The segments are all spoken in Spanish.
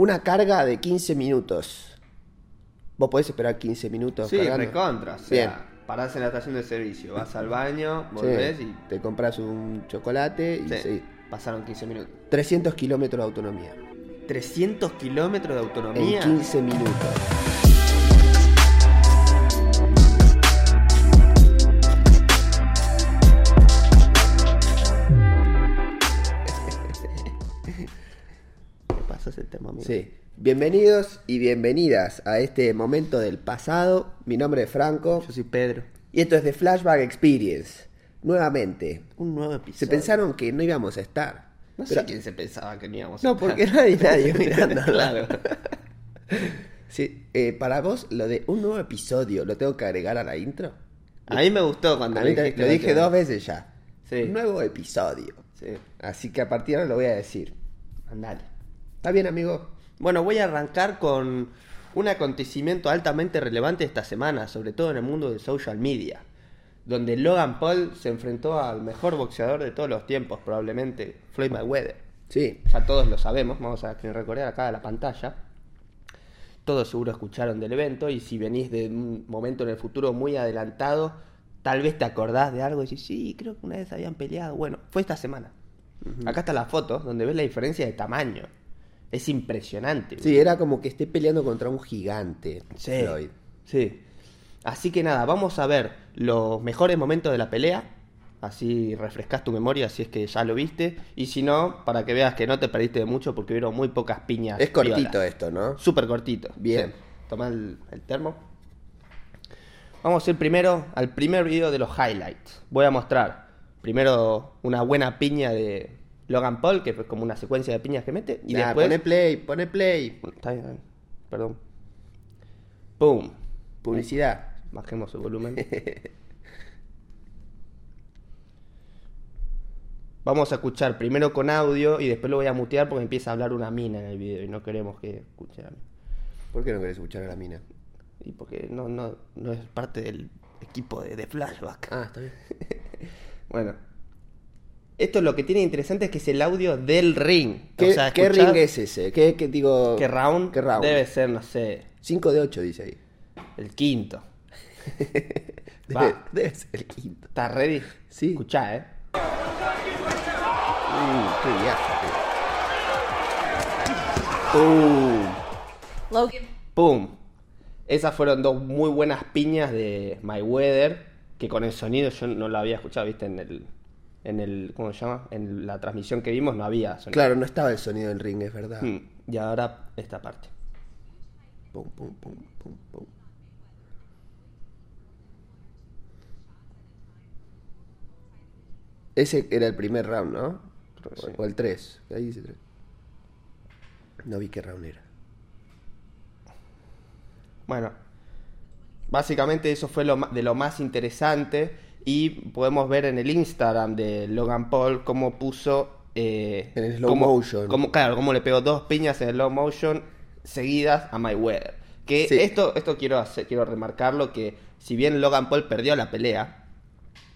una carga de 15 minutos. ¿Vos podés esperar 15 minutos? Sí, cargando? recontra. O sea, Bien. parás en la estación de servicio, vas al baño, Sí, volvés y. Te compras un chocolate y Sí, pasaron 15 minutos. 300 kilómetros de autonomía. 300 kilómetros de autonomía. En 15 minutos. Sí. Bienvenidos y bienvenidas a este momento del pasado. Mi nombre es Franco Yo soy Pedro. y esto es The Flashback Experience. Nuevamente. Un nuevo episodio. Se pensaron que no íbamos a estar. No pero- sé quién se pensaba que no íbamos No, a estar. porque nadie, nadie mirando. claro. Sí, eh, para vos, lo de un nuevo episodio, ¿lo tengo que agregar a la intro? A mí me gustó cuando A mí dijiste también- lo dije dos veces ya. Sí. Un nuevo episodio. Sí. Así que a partir de ahora lo voy a decir. Andale. ¿Está bien, amigo? Bueno, voy a arrancar con un acontecimiento altamente relevante esta semana, sobre todo en el mundo de social media, donde Logan Paul se enfrentó al mejor boxeador de todos los tiempos, probablemente Floyd Mayweather. Sí. Ya todos lo sabemos, vamos a recorrer acá a la pantalla. Todos seguro escucharon del evento y si venís de un momento en el futuro muy adelantado, tal vez te acordás de algo y decís, sí, creo que una vez habían peleado. Bueno, fue esta semana. Acá está la foto donde ves la diferencia de tamaño. Es impresionante. Sí, era como que esté peleando contra un gigante. Sí, Floyd. sí. Así que nada, vamos a ver los mejores momentos de la pelea. Así refrescas tu memoria si es que ya lo viste. Y si no, para que veas que no te perdiste de mucho porque vieron muy pocas piñas. Es cortito esto, ¿no? Súper cortito. Bien. Sí. Toma el, el termo. Vamos a ir primero al primer video de los highlights. Voy a mostrar primero una buena piña de Logan Paul, que es como una secuencia de piñas que mete. Y Nah, después. Pone play, pone play. Está bien. Perdón. ¡Pum! Publicidad. Bajemos el volumen. Vamos a escuchar primero con audio y después lo voy a mutear porque empieza a hablar una mina en el video y no queremos que escuchen a mí. ¿Por qué no querés escuchar a la mina? Y porque no, no, no es parte del equipo de, de Flashback. Ah, está bien. Bueno. Esto lo que tiene interesante es que es el audio del ring. ¿Qué, O sea, qué escuchás ring es ese? ¿Qué, qué digo? ¿Qué round? ¿Qué round? Debe ser, no sé, 5 de 8 dice ahí. el quinto. Debe, Va. debe ser el quinto. ¿Estás ready? Sí. Escuchá, eh. Mm, qué viaje. ¡Pum! Logan. ¡Pum! Esas fueron dos muy buenas piñas de Mayweather, que con el sonido yo no lo había escuchado, viste, en el, en el, ¿cómo se llama? En la transmisión que vimos no había sonido. Claro, no estaba el sonido del ring, es verdad. Hmm, Y ahora esta parte. Pum, pum, pum, pum, pum. Ese era el primer round, ¿no? Sí. O el 3. Ahí dice 3. No vi qué round era. Bueno, básicamente eso fue lo de lo más interesante y podemos ver en el Instagram de Logan Paul cómo puso... eh, En el slow cómo- motion. cómo- claro, cómo le pegó dos piñas en el slow motion seguidas a Mayweather. Que Sí. esto, esto quiero, hacer, quiero remarcarlo, que si bien Logan Paul perdió la pelea,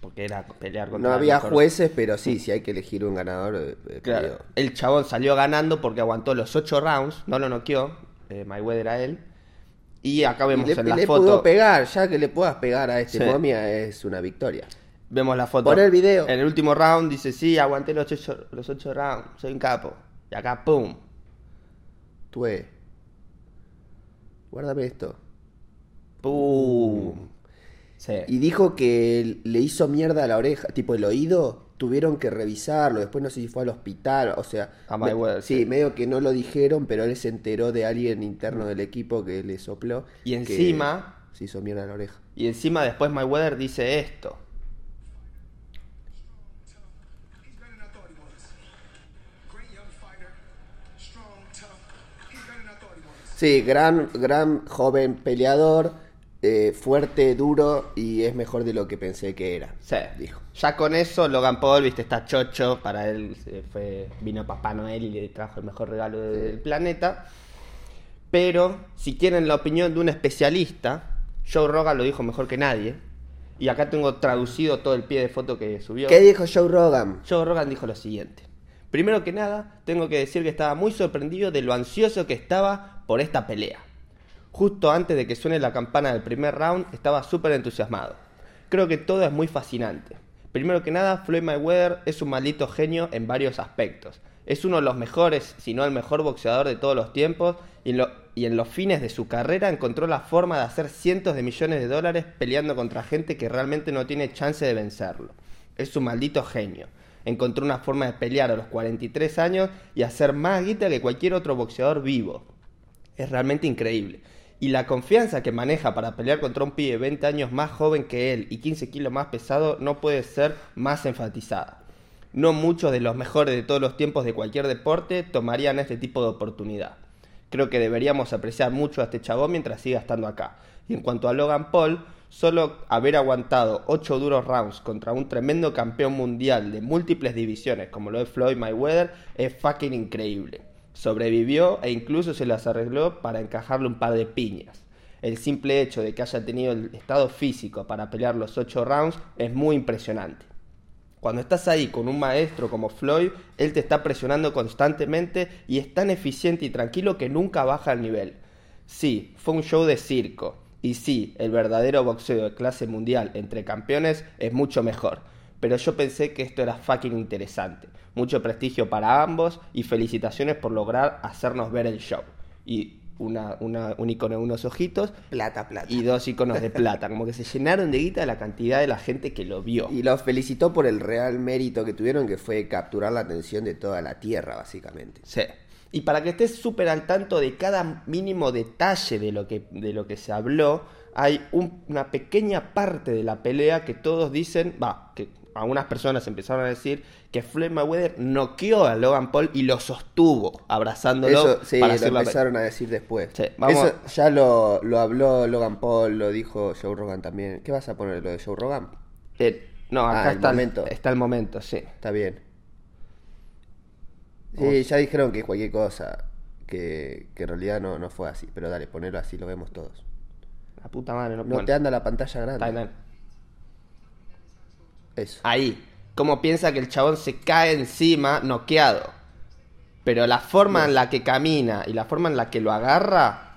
porque era pelear contra No había jueces, pero sí, si hay que elegir un ganador. eh, eh, Claro, el chabón salió ganando porque aguantó los ocho rounds, no lo noqueó, eh, Mayweather a él. Y acá Y vemos le, en la le foto. pudo pegar, ya que le puedas pegar a este Sí. momia es una victoria. Vemos la foto. Pon el video. En el último round dice, sí, aguanté los ocho, los ocho rounds, soy un capo. Y acá, ¡pum! Tue. Guárdame esto. ¡Pum! Sí. Y dijo que le hizo mierda a la oreja, tipo el oído, tuvieron que revisarlo, después no sé si fue al hospital, o sea... A me- Mayweather, sí, sí. medio que no lo dijeron, pero él se enteró de alguien interno del equipo que le sopló. Y encima- Se hizo mierda la oreja. Y encima después Mayweather dice esto. Sí, gran, gran joven peleador, eh, fuerte, duro y es mejor de lo que pensé que era. Sí. Dijo. Ya con eso, Logan Paul, viste, está chocho. Para él se fue, vino Papá Noel y le trajo el mejor regalo del planeta. Pero, si quieren la opinión de un especialista, Joe Rogan lo dijo mejor que nadie. Y acá tengo traducido todo el pie de foto que subió. ¿Qué dijo Joe Rogan? Joe Rogan dijo lo siguiente. Primero que nada, tengo que decir que estaba muy sorprendido de lo ansioso que estaba por esta pelea. Justo antes de que suene la campana del primer round, estaba súper entusiasmado. Creo que todo es muy fascinante. Primero que nada, Floyd Mayweather es un maldito genio en varios aspectos. Es uno de los mejores, si no el mejor boxeador de todos los tiempos, y en, los fines de su carrera encontró la forma de hacer cientos de millones de dólares peleando contra gente que realmente no tiene chance de vencerlo. Es un maldito genio. Encontró una forma de pelear a los 43 años y hacer más guita que cualquier otro boxeador vivo. Es realmente increíble. Y la confianza que maneja para pelear contra un pibe 20 años más joven que él y 15 kilos más pesado no puede ser más enfatizada. No muchos de los mejores de todos los tiempos de cualquier deporte tomarían este tipo de oportunidad. Creo que deberíamos apreciar mucho a este chabón mientras siga estando acá. Y en cuanto a Logan Paul, solo haber aguantado 8 duros rounds contra un tremendo campeón mundial de múltiples divisiones como lo es Floyd Mayweather es fucking increíble. Sobrevivió e incluso se las arregló para encajarle un par de piñas. El simple hecho de que haya tenido el estado físico para pelear los 8 rounds es muy impresionante. Cuando estás ahí con un maestro como Floyd, él te está presionando constantemente y es tan eficiente y tranquilo que nunca baja el nivel. Sí, fue un show de circo. Y sí, el verdadero boxeo de clase mundial entre campeones es mucho mejor. Pero yo pensé que esto era fucking interesante. Mucho prestigio para ambos y felicitaciones por lograr hacernos ver el show. Y una, una- un icono de unos ojitos Plata, plata. y dos iconos de plata. Como que se llenaron de guita la cantidad de la gente que lo vio. Y los felicitó por el real mérito que tuvieron, que fue capturar la atención de toda la tierra, básicamente. Sí. Y para que estés súper al tanto de cada mínimo detalle de lo que, de lo que se habló, hay un- una pequeña parte de la pelea que todos dicen, va, que algunas personas empezaron a decir que Floyd Mayweather noqueó a Logan Paul y lo sostuvo abrazándolo Eso sí, para lo hacer la pe- empezaron a decir después. Sí, vamos- Eso ya lo, lo habló Logan Paul, lo dijo Joe Rogan también. ¿Qué vas a poner, lo de Joe Rogan? Eh, no, acá Ah, está, el momento. está el momento, sí. Está bien. Sí, ya dijeron que cualquier cosa, que, que en realidad no, no fue así. Pero dale, ponelo así, lo vemos todos. La puta madre, no, No bueno, te anda la pantalla está grande. bien. Eso. Ahí. Como piensa que el chabón se cae encima noqueado. Pero la forma en la que camina y la forma en la que lo agarra,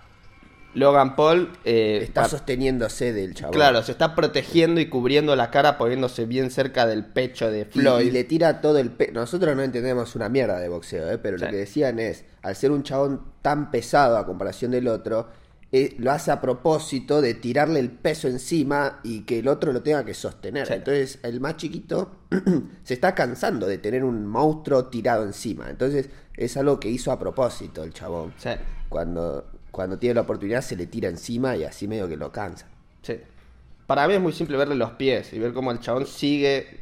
Logan Paul eh, Está sosteniéndose del chabón. Claro, se está protegiendo y cubriendo la cara poniéndose bien cerca del pecho de Floyd. y le tira todo el pe... Nosotros no entendemos una mierda de boxeo, ¿eh? pero Sí. lo que decían es, al ser un chabón tan pesado a comparación del otro, eh, lo hace a propósito de tirarle el peso encima y que el otro lo tenga que sostener. Entonces el más chiquito se está cansando de tener un monstruo tirado encima. Entonces es algo que hizo a propósito el chabón. Sí, Cuando, cuando tiene la oportunidad se le tira encima y así medio que lo cansa. sí. Para mí es muy simple verle los pies y ver cómo el chabón sigue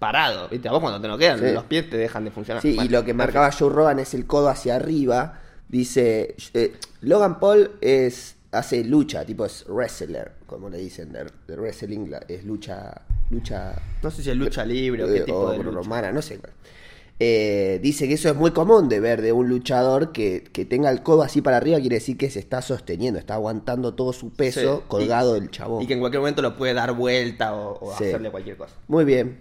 parado. ¿Viste? A vos cuando te noquean, Sí. los pies te dejan de funcionar. Sí, y lo que marcaba Joe Rogan es el codo hacia arriba. Dice, eh, Logan Paul es hace lucha, tipo es wrestler, como le dicen, de, de wrestling, es lucha, lucha No sé si es lucha libre o qué eh, tipo o de lucha. romana, no sé. Eh, dice que eso es muy común de ver de un luchador que, que tenga el codo así para arriba, quiere decir que se está sosteniendo, está aguantando todo su peso Sí, colgado y- del chabón. Y que en cualquier momento lo puede dar vuelta o, o Sí. hacerle cualquier cosa. Muy bien.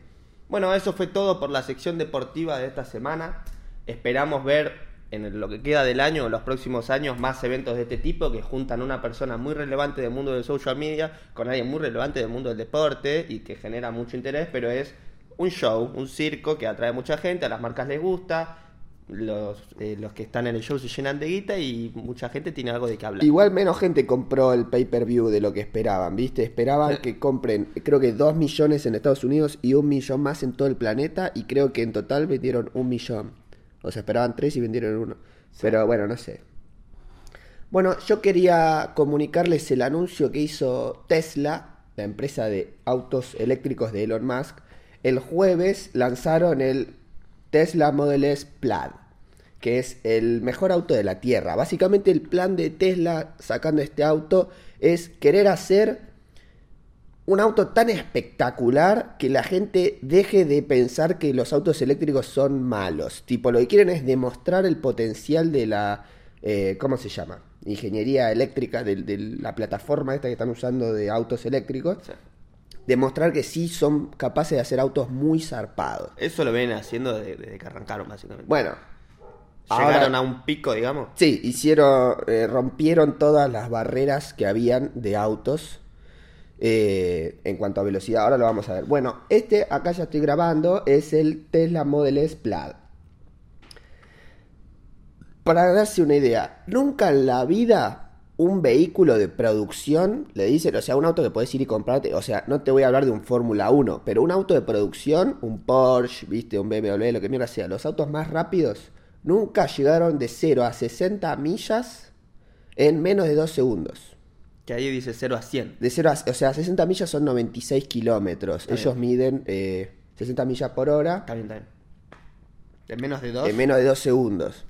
Bueno, eso fue todo por la sección deportiva de esta semana. Esperamos ver en lo que queda del año o los próximos años más eventos de este tipo que juntan a una persona muy relevante del mundo del social media con alguien muy relevante del mundo del deporte y que genera mucho interés, pero es un show, un circo que atrae mucha gente, a las marcas les gusta, los, eh, los que están en el show se llenan de guita y mucha gente tiene algo de qué hablar. Igual menos gente compró el pay-per-view de lo que esperaban, ¿viste? Esperaban que compren, creo que 2 millones en Estados Unidos y un millón más en todo el planeta y creo que en total vendieron un millón. O sea, esperaban 3 y vendieron uno. Pero bueno, no sé. Bueno, yo quería comunicarles el anuncio que hizo Tesla, la empresa de autos eléctricos de Elon Musk. El jueves lanzaron el Tesla Model S Plaid, que es el mejor auto de la Tierra. Básicamente el plan de Tesla sacando este auto es querer hacer un auto tan espectacular que la gente deje de pensar que los autos eléctricos son malos. Tipo, lo que quieren es demostrar el potencial de la... eh, ¿Cómo se llama? Ingeniería eléctrica, de, de la plataforma esta que están usando de autos eléctricos. Sí. demostrar que sí son capaces de hacer autos muy zarpados. Eso lo ven haciendo desde, desde que arrancaron, básicamente. Bueno, Llegaron ahora- a un pico, digamos. Sí, hicieron, eh, rompieron todas las barreras que habían de autos eh, en cuanto a velocidad. Ahora lo vamos a ver. Bueno, este acá ya estoy grabando es el Tesla Model S Plaid. Para darse una idea, nunca en la vida un vehículo de producción, le dicen, o sea, un auto que puedes ir y comprarte, o sea, no te voy a hablar de un Fórmula 1, pero un auto de producción, un Porsche, viste, un BMW, lo que mierda sea, los autos más rápidos nunca llegaron de 0 a 60 millas en menos de 2 segundos. Que ahí dice 0 a 100. De 0 a, o sea, 60 millas son 96 kilómetros. Ellos miden eh, 60 millas por hora está bien. En menos de 2. en menos de 2 segundos.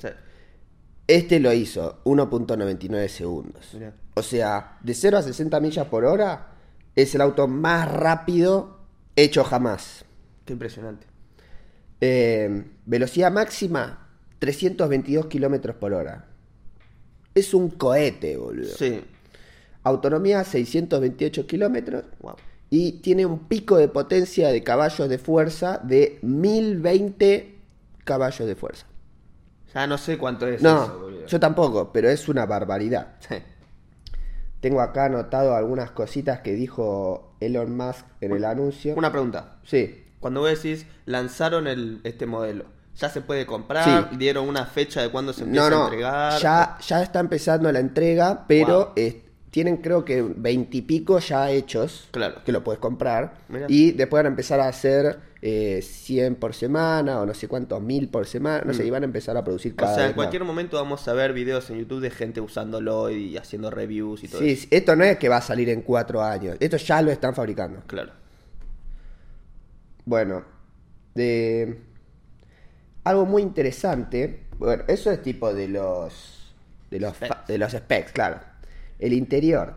Este lo hizo 1.99 segundos. Mirá. O sea, de 0 a 60 millas por hora es el auto más rápido hecho jamás. Qué impresionante. Eh, velocidad máxima 322 kilómetros por hora. Es un cohete, boludo. Sí. Autonomía 628 kilómetros. Wow. Y tiene un pico de potencia de caballos de fuerza de 1020 caballos de fuerza. Ya no sé cuánto es No, eso, boludo. yo tampoco, pero es una barbaridad. Sí. Tengo acá anotado algunas cositas que dijo Elon Musk en el anuncio. Una pregunta. Sí, Cuando vos decís, lanzaron el, este modelo, ¿ya se puede comprar? Sí. ¿Dieron una fecha de cuándo se empieza no, no, a entregar? ya, ya está empezando la entrega, pero Wow. Tienen creo que veintipico ya hechos, Claro. que lo puedes comprar, Mirá. y después van a empezar a hacer eh, 100 por semana, o no sé cuántos, mil por semana, no sé, y van a empezar a producir Mm. O cada sea, vez en cualquier más. momento vamos a ver videos en YouTube de gente usándolo y haciendo reviews y todo Sí, eso. sí, esto no es que va a salir en cuatro años, esto ya lo están fabricando. Claro. Bueno, de algo muy interesante. Bueno, eso es tipo de los de los Specs. de los specs, claro. El interior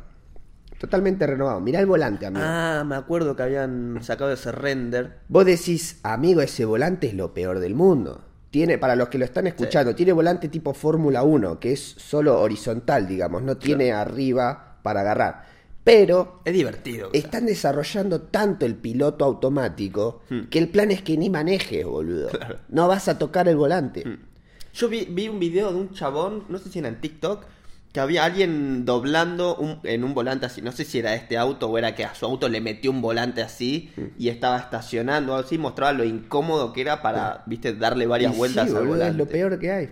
totalmente renovado. Mirá el volante, amigo. Ah, me acuerdo que habían sacado ese render. Vos decís, amigo, ese volante es lo peor del mundo. Tiene, para los que lo están escuchando, tiene volante tipo Fórmula 1, que es solo horizontal, digamos, no tiene arriba para agarrar. Pero Es divertido. o sea. están desarrollando tanto el piloto automático que el plan es que ni manejes, boludo. No vas a tocar el volante. Yo vi, vi un video de un chabón, no sé si era en TikTok, que había alguien doblando un- en un volante así. No sé si era este auto o era que a su auto le metió un volante así y estaba estacionando así. Mostraba lo incómodo que era para, viste, darle varias Y vueltas sí, al boludo, volante. es lo peor que hay.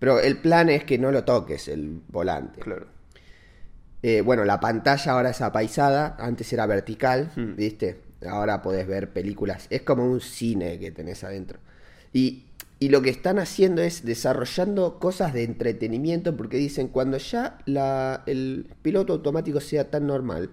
Pero el plan es que no lo toques el volante. Claro. Eh, bueno, la pantalla ahora es apaisada, antes era vertical, Hmm. ¿viste? Ahora podés ver películas, es como un cine que tenés adentro. Y, y lo que están haciendo es desarrollando cosas de entretenimiento, porque dicen, cuando ya la- el piloto automático sea tan normal,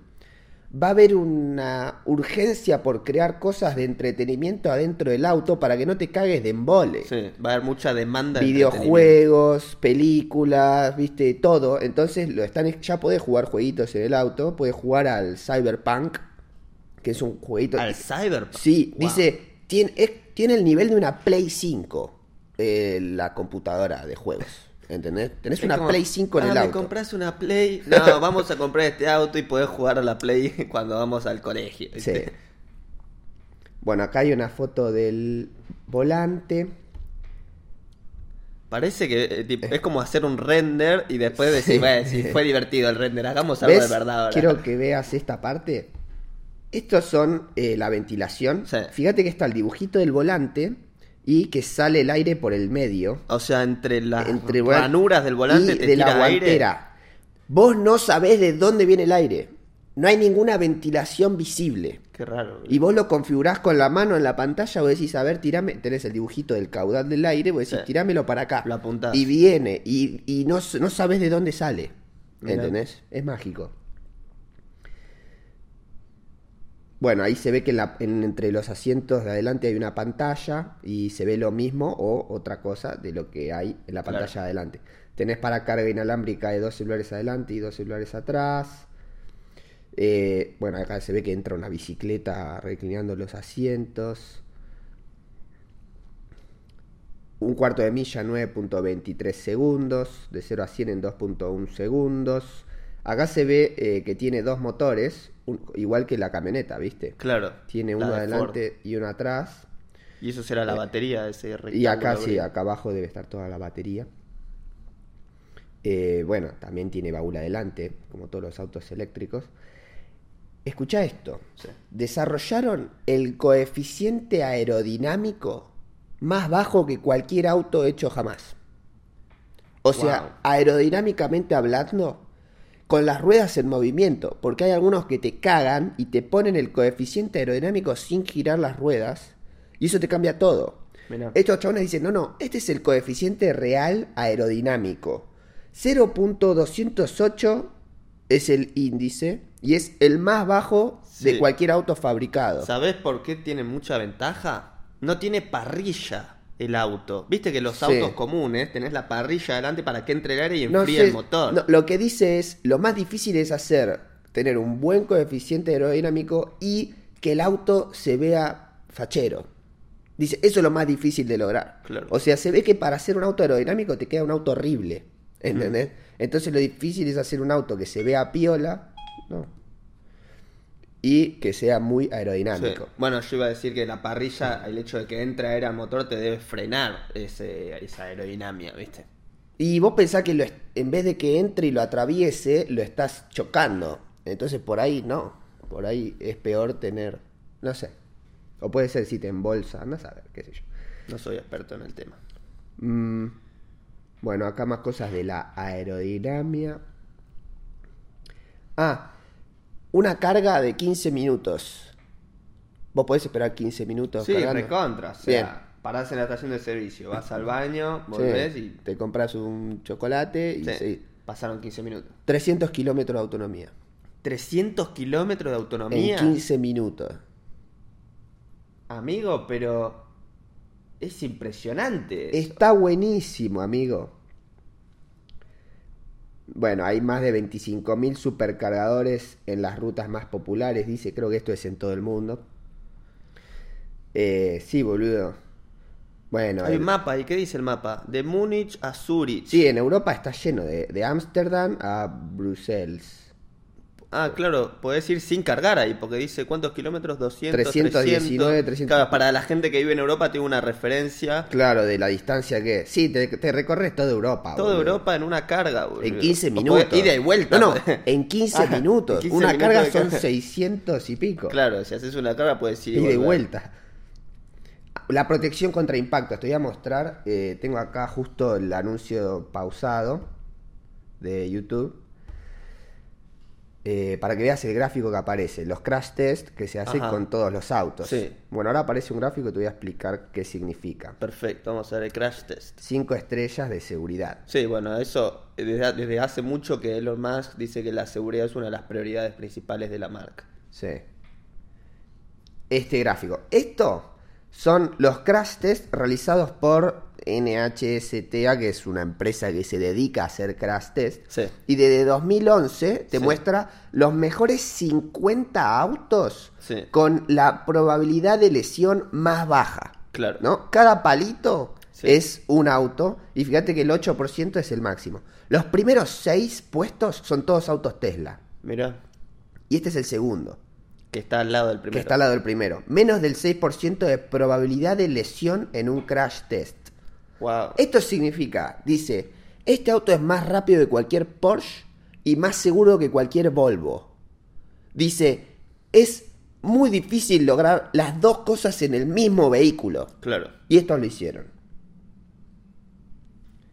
va a haber una urgencia por crear cosas de entretenimiento adentro del auto para que no te cagues de embole Sí, va a haber mucha demanda. de videojuegos, películas, viste, todo. Entonces lo están ya podés jugar jueguitos en el auto, podés jugar al Cyberpunk, que es un jueguito. Al Cyberpunk. Sí, Wow. dice, tiene, es- tiene el nivel de una Play 5 eh, la computadora de juegos. ¿Entendés? Tenés Es una como, Play 5 en ah, el ¿me auto. compras una Play? No, vamos a comprar este auto y poder jugar a la Play cuando vamos al colegio. Sí. Bueno, acá hay una foto del volante. Parece que eh, tipo, es como hacer un render y después decir, Sí. bueno, si fue divertido el render, hagamos algo ¿Ves? de verdad ahora. Quiero que veas esta parte. Estos son eh, la ventilación. Sí. Fíjate que está el dibujito del volante y que sale el aire por el medio. O sea, entre las entre ranuras del volante y te de la aire. guantera. Vos no sabés de dónde viene el aire. No hay ninguna ventilación visible. Qué raro. Y vos lo configurás con la mano en la pantalla, vos decís, a ver, tirame, tenés el dibujito del caudal del aire, vos decís, Sí. tirámelo para acá. Lo apuntás. Y viene, y, y no, no sabes de dónde sale. Mirá. ¿Entendés? Es mágico. Bueno, ahí se ve que en la- en- entre los asientos de adelante hay una pantalla y se ve lo mismo o otra cosa de lo que hay en la Claro. pantalla de adelante. Tenés para carga inalámbrica de dos celulares adelante y dos celulares atrás. Eh, bueno, acá se ve que entra una bicicleta reclinando los asientos. Un cuarto de milla 9.23 segundos, de 0 a 100 en 2.1 segundos. Acá se ve eh, que tiene dos motores, un- igual que la camioneta, ¿viste? Claro. Tiene uno de adelante y uno atrás. Y eso será la batería, ese Y acá sí, acá abajo debe estar toda la batería. Eh, bueno, también tiene baúl adelante, como todos los autos eléctricos. Escucha esto. Sí. Desarrollaron el coeficiente aerodinámico más bajo que cualquier auto hecho jamás. O sea, aerodinámicamente hablando, con las ruedas en movimiento, porque hay algunos que te cagan y te ponen el coeficiente aerodinámico sin girar las ruedas, y eso te cambia todo. Mirá. Estos chabones dicen, no, no, este es el coeficiente real aerodinámico. 0.208 es el índice y es el más bajo de cualquier auto fabricado. ¿Sabés por qué tiene mucha ventaja? No tiene parrilla el auto. Viste que los Sí. autos comunes tenés la parrilla adelante para que entre el aire y enfríe el motor. no, lo que dice es, lo más difícil es hacer, tener un buen coeficiente aerodinámico y que el auto se vea fachero. Dice, eso es lo más difícil de lograr. Claro. O sea, se ve que para hacer un auto aerodinámico te queda un auto horrible. ¿Entendés? Entonces lo difícil es hacer un auto que se vea piola, ¿no? Y que sea muy Sí. aerodinámico. Bueno, yo iba a decir que la parrilla, el hecho de que entre aire al motor te debe frenar ese, esa aerodinámica, ¿viste? Y vos pensás que lo en vez de que entre y lo atraviese, lo estás chocando. Entonces por ahí no. Por ahí es peor tener. No sé. O puede ser si te embolsa. No saber, qué sé yo. No soy experto en el tema. Mm, bueno, acá más cosas de la aerodinámica. Ah, una carga de 15 minutos. Vos podés esperar 15 minutos. Sí, cargando? recontra. O sea, Bien. parás en la estación de servicio, vas al baño, Sí, volvés y. Te compras un chocolate y Sí, sí. Pasaron 15 minutos. 300 kilómetros de autonomía. 300 kilómetros de autonomía. En 15 minutos. Amigo, pero. Es impresionante. eso. Está buenísimo, amigo. Bueno, hay más de 25.000 supercargadores en las rutas más populares, dice, creo que esto es en todo el mundo. Eh, sí, boludo. Bueno, Hay el- un mapa, ¿y qué dice el mapa? De Múnich a Zurich. sí, en Europa está lleno de de Ámsterdam a Bruselas. Ah, claro, podés ir sin cargar ahí, porque dice cuántos kilómetros, 200, 319, 300. 300. Claro, para la gente que vive en Europa tiene una referencia. Claro, de la distancia que... Sí, te, te recorres toda Europa. Toda boludo. Europa en una carga, boludo. En 15 O minutos. Ida y vuelta. No, no, en 15 Ah, minutos. 15 Una minutos carga son carga. 600 y pico. Claro, si haces una carga puedes ir Ida y vuelta. La protección contra impactos. Te voy a mostrar. eh, tengo acá justo el anuncio pausado de YouTube. Eh, para que veas el gráfico que aparece. Los crash test que se hacen con todos los autos. Sí. Bueno, ahora aparece un gráfico y te voy a explicar qué significa. Perfecto, vamos a ver el crash test. Cinco estrellas de seguridad. Sí, bueno, eso eh, desde, desde hace mucho que Elon Musk dice que la seguridad es una de las prioridades principales de la marca. Sí. Este gráfico. Esto son los crash test realizados por NHSTA, que es una empresa que se dedica a hacer crash test. Sí. Y desde 2011 te Sí. muestra los mejores 50 autos Sí. con la probabilidad de lesión más baja. Claro. ¿No? Cada palito es un auto y fíjate que el 8% es el máximo. Los primeros 6 puestos son todos autos Tesla. Mirá, Y este es el segundo que está al lado del que primero. está al lado del primero. Menos del 6% de probabilidad de lesión en un crash test. Wow. Esto significa, dice, este auto es más rápido que cualquier Porsche y más seguro que cualquier Volvo. Dice, es muy difícil lograr las dos cosas en el mismo vehículo. Claro. Y estos lo hicieron.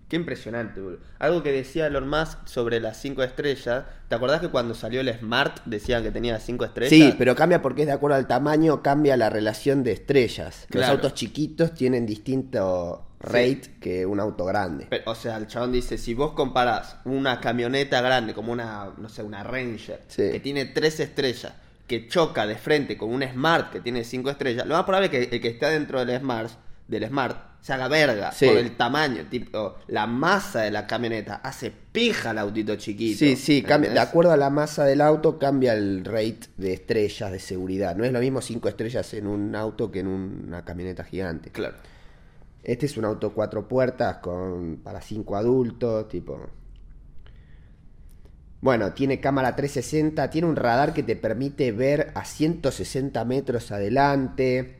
Qué impresionante, boludo. Algo que decía Elon Musk sobre las 5 estrellas. ¿Te acordás que cuando salió el Smart decían que tenía 5 estrellas? Sí, pero cambia porque es de acuerdo al tamaño, cambia la relación de estrellas. Los autos chiquitos tienen distinto rate que un auto grande. Pero, o sea, el chabón dice, si vos comparás una camioneta grande como una, no sé, una Ranger, Sí. que tiene 3 estrellas, que choca de frente con un Smart que tiene 5 estrellas, lo más probable es que el que está dentro del Smart, del Smart se haga verga Sí. por el tamaño, tipo, la masa de la camioneta hace pija al autito chiquito. Sí, sí, cambia, de acuerdo a la masa del auto cambia el rate de estrellas de seguridad. No es lo mismo 5 estrellas en un auto que en una camioneta gigante. Claro. Este es un auto cuatro puertas con para cinco adultos, tipo. Bueno, tiene cámara 360, tiene un radar que te permite ver a 160 metros adelante.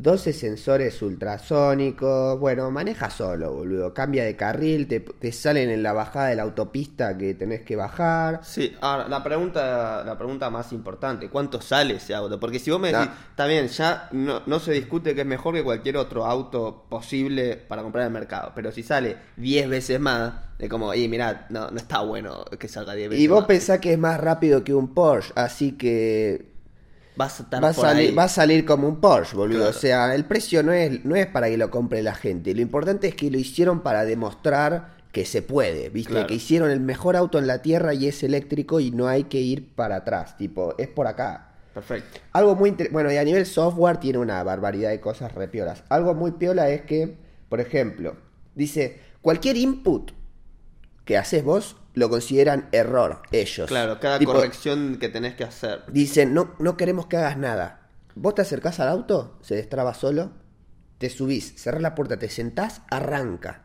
12 sensores ultrasónicos. Bueno, maneja solo, boludo. Cambia de carril, te, te salen en la bajada de la autopista que tenés que bajar. Sí, ahora la pregunta, la pregunta más importante, ¿cuánto sale ese auto? Porque si vos me decís, está bien, ya no, no se discute que es mejor que cualquier otro auto posible para comprar en el mercado, pero si sale 10 veces más, es como, y mirá, no, no está bueno que salga 10 veces Y vos más. pensás que es más rápido que un Porsche, así que Vas a estar va por salir, ahí. va a salir como un Porsche, boludo. Claro. O sea, el precio no es, no es para que lo compre la gente. Lo importante es que lo hicieron para demostrar que se puede, ¿viste? Claro. Que hicieron el mejor auto en la Tierra y es eléctrico y no hay que ir para atrás. Tipo, es por acá. Perfecto. Algo muy bueno, y a nivel software tiene una barbaridad de cosas repiolas. Algo muy piola es que, por ejemplo, dice, cualquier input que haces vos lo consideran error ellos. Claro, cada Tipo, corrección que tenés que hacer. Dicen, no, no queremos que hagas nada. Vos te acercás al auto, se destraba solo, te subís, cerrás la puerta, te sentás, arranca.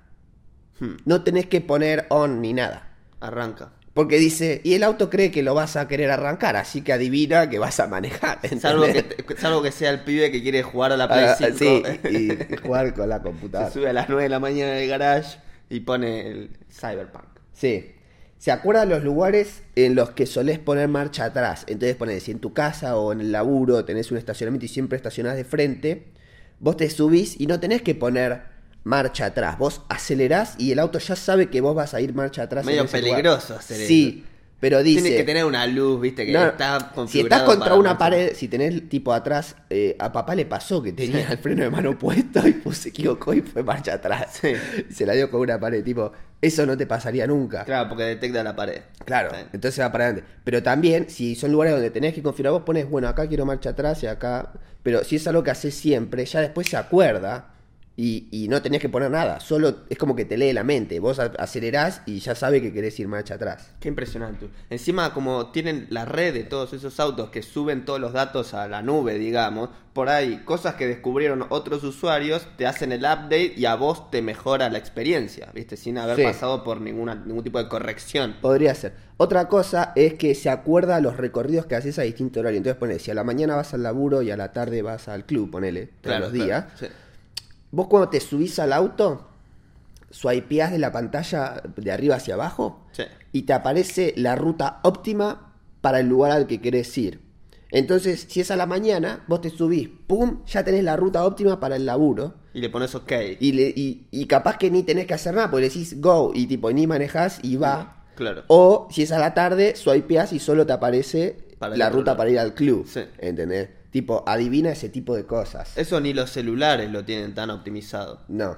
Hmm, No tenés que poner on ni nada. arranca. Porque dice, y el auto cree que lo vas a querer arrancar, así que adivina que vas a manejar. Salvo que, ¿entendés? te- salvo que sea el pibe que quiere jugar a la Play Ah, 5. sí, y jugar con la Se computadora. sube a las 9 de la mañana en el garage y pone el Cyberpunk. Sí. ¿Se acuerdan los lugares en los que solés poner marcha atrás? Entonces pones, si en tu casa o en el laburo tenés un estacionamiento y siempre estacionás de frente, vos te subís y no tenés que poner marcha atrás. Vos acelerás y el auto ya sabe que vos vas a ir marcha atrás. en Medio lugar. peligroso hacer Sí, pero dice... Tiene que tener una luz, viste, que No, está si estás contra una pared, si tenés tipo atrás, eh, a papá le pasó que tenía el freno de mano puesto y pues, se equivocó y fue marcha atrás. Sí. Se la dio con una pared, tipo, eso no te pasaría nunca. Claro, porque detecta la pared. Claro, Sí. entonces va para adelante. Pero también, si son lugares donde tenés que configurar, vos pones, bueno, acá quiero marcha atrás y acá. Pero si es algo que haces siempre, ya después se acuerda y, y no tenés que poner nada. Solo es como que te lee la mente. Vos acelerás y ya sabe que querés ir marcha atrás. Qué impresionante. Encima, como tienen la red de todos esos autos que suben todos los datos a la nube, digamos, por ahí cosas que descubrieron otros usuarios, te hacen el update y a vos te mejora la experiencia, ¿viste? Sin haber Sí. pasado por ninguna, ningún tipo de corrección. Podría ser. Otra cosa es que se acuerda los recorridos que haces a distinto horario. Entonces pones, si a la mañana vas al laburo y a la tarde vas al club, ponele, todos los días. claro, sí. Vos cuando te subís al auto, swipeás de la pantalla de arriba hacia abajo Sí. y te aparece la ruta óptima para el lugar al que querés ir. Entonces, si es a la mañana, vos te subís, pum, ya tenés la ruta óptima para el laburo. Y le pones OK. Y, le, y, y capaz que ni tenés que hacer nada, porque le decís go y tipo ni manejás y va. Claro. O si es a la tarde, swipeás y solo te aparece Para la ruta lado. para ir al club. Sí. ¿Entendés? Tipo, adivina ese tipo de cosas. Eso ni los celulares lo tienen tan optimizado. No.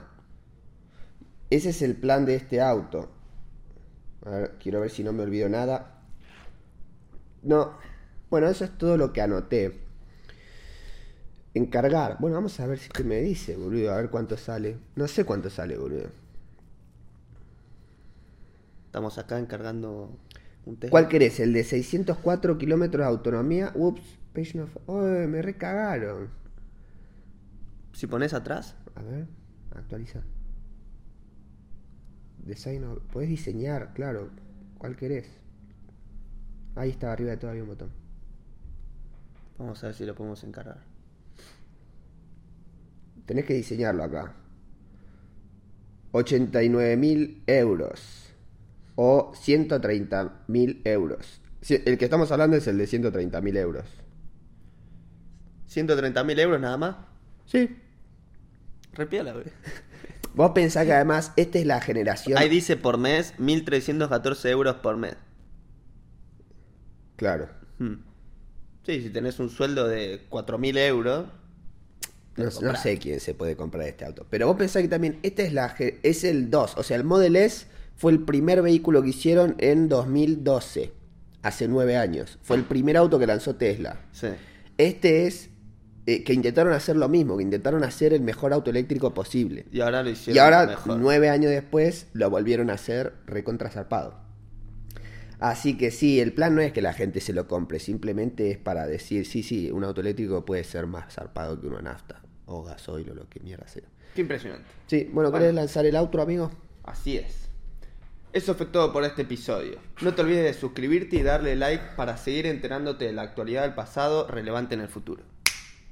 Ese es el plan de este auto. A ver, quiero ver si no me olvido nada. No. Bueno, eso es todo lo que anoté. Encargar. Bueno, vamos a ver si qué me dice, boludo. A ver cuánto sale. No sé cuánto sale, boludo. Estamos acá encargando un Tesla. ¿Cuál querés? ¿El de 604 kilómetros de autonomía? Ups, page no... ¡Ay, me recagaron! Si pones atrás, A ver, actualiza. Design of- Podés diseñar, claro. ¿Cuál querés? Ahí está, arriba de todo había un botón. vamos a ver si lo podemos encargar. Tenés que diseñarlo acá. 89.000 euros. O 130.000 euros. El que estamos hablando es el de 130.000 euros. 130 mil euros nada más. Sí. Repiola, güey. Vos pensás que además esta es la generación... Ahí dice por mes 1.314 euros por mes. Claro. Hmm. Sí, si tenés un sueldo de 4.000 euros. No, sé quién se puede comprar este auto. Pero vos pensás que también, esta es la es el 2. O sea, el Model S fue el primer vehículo que hicieron en 2012. Hace nueve años. Fue el primer auto que lanzó Tesla. Sí. Este es eh, que intentaron hacer lo mismo, que intentaron hacer el mejor auto eléctrico posible. Y ahora lo hicieron Y ahora, mejor. nueve años después, lo volvieron a hacer recontra zarpado. Así que sí, el plan no es que la gente se lo compre, simplemente es para decir, sí, sí, un auto eléctrico puede ser más zarpado que uno nafta, o gasoil, o lo que mierda sea. Qué impresionante. Sí, bueno, ¿querés lanzar el outro, amigo? Así es. Eso fue todo por este episodio. No te olvides de suscribirte y darle like para seguir enterándote de la actualidad del pasado relevante en el futuro.